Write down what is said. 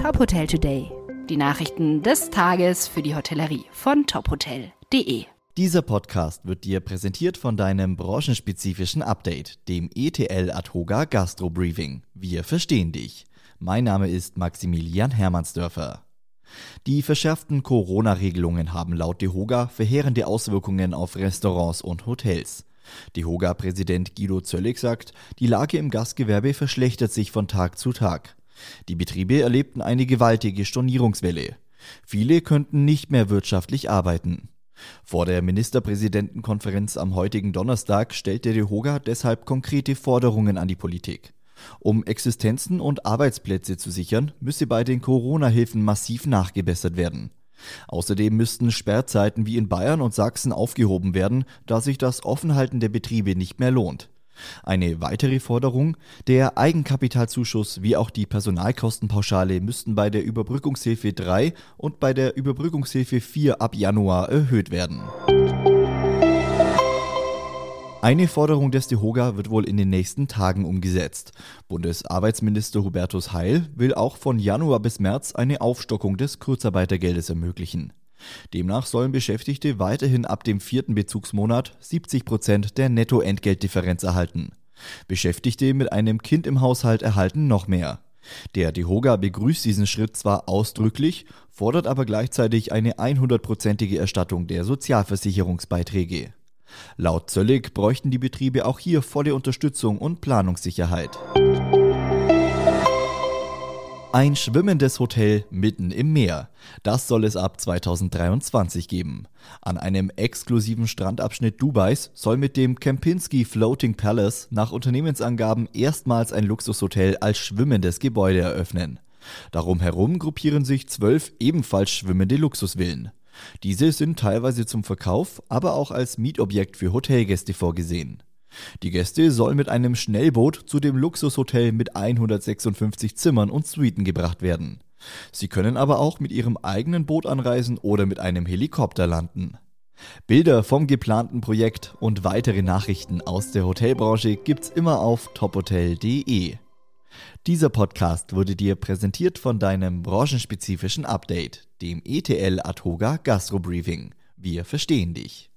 Top Hotel Today. Die Nachrichten des Tages für die Hotellerie von tophotel.de. Dieser Podcast wird dir präsentiert von deinem branchenspezifischen Update, dem ETL Adhoga Gastro Briefing. Wir verstehen dich. Mein Name ist Maximilian Hermannsdörfer. Die verschärften Corona-Regelungen haben laut DEHOGA verheerende Auswirkungen auf Restaurants und Hotels. DEHOGA-Präsident Guido Zöllig sagt, die Lage im Gastgewerbe verschlechtert sich von Tag zu Tag. Die Betriebe erlebten eine gewaltige Stornierungswelle. Viele könnten nicht mehr wirtschaftlich arbeiten. Vor der Ministerpräsidentenkonferenz am heutigen Donnerstag stellte DEHOGA deshalb konkrete Forderungen an die Politik. Um Existenzen und Arbeitsplätze zu sichern, müsse bei den Corona-Hilfen massiv nachgebessert werden. Außerdem müssten Sperrzeiten wie in Bayern und Sachsen aufgehoben werden, da sich das Offenhalten der Betriebe nicht mehr lohnt. Eine weitere Forderung, der Eigenkapitalzuschuss wie auch die Personalkostenpauschale müssten bei der Überbrückungshilfe 3 und bei der Überbrückungshilfe 4 ab Januar erhöht werden. Eine Forderung des DEHOGA wird wohl in den nächsten Tagen umgesetzt. Bundesarbeitsminister Hubertus Heil will auch von Januar bis März eine Aufstockung des Kurzarbeitergeldes ermöglichen. Demnach sollen Beschäftigte weiterhin ab dem vierten Bezugsmonat 70 Prozent der Nettoentgeltdifferenz erhalten. Beschäftigte mit einem Kind im Haushalt erhalten noch mehr. Der DEHOGA begrüßt diesen Schritt zwar ausdrücklich, fordert aber gleichzeitig eine 100-prozentige Erstattung der Sozialversicherungsbeiträge. Laut Zöllig bräuchten die Betriebe auch hier volle Unterstützung und Planungssicherheit. Ein schwimmendes Hotel mitten im Meer. Das soll es ab 2023 geben. An einem exklusiven Strandabschnitt Dubais soll mit dem Kempinski Floating Palace nach Unternehmensangaben erstmals ein Luxushotel als schwimmendes Gebäude eröffnen. Darum herum gruppieren sich zwölf ebenfalls schwimmende Luxusvillen. Diese sind teilweise zum Verkauf, aber auch als Mietobjekt für Hotelgäste vorgesehen. Die Gäste sollen mit einem Schnellboot zu dem Luxushotel mit 156 Zimmern und Suiten gebracht werden. Sie können aber auch mit ihrem eigenen Boot anreisen oder mit einem Helikopter landen. Bilder vom geplanten Projekt und weitere Nachrichten aus der Hotelbranche gibt's immer auf tophotel.de. Dieser Podcast wurde dir präsentiert von deinem branchenspezifischen Update, dem ETL Adhoga Gastro Briefing. Wir verstehen dich.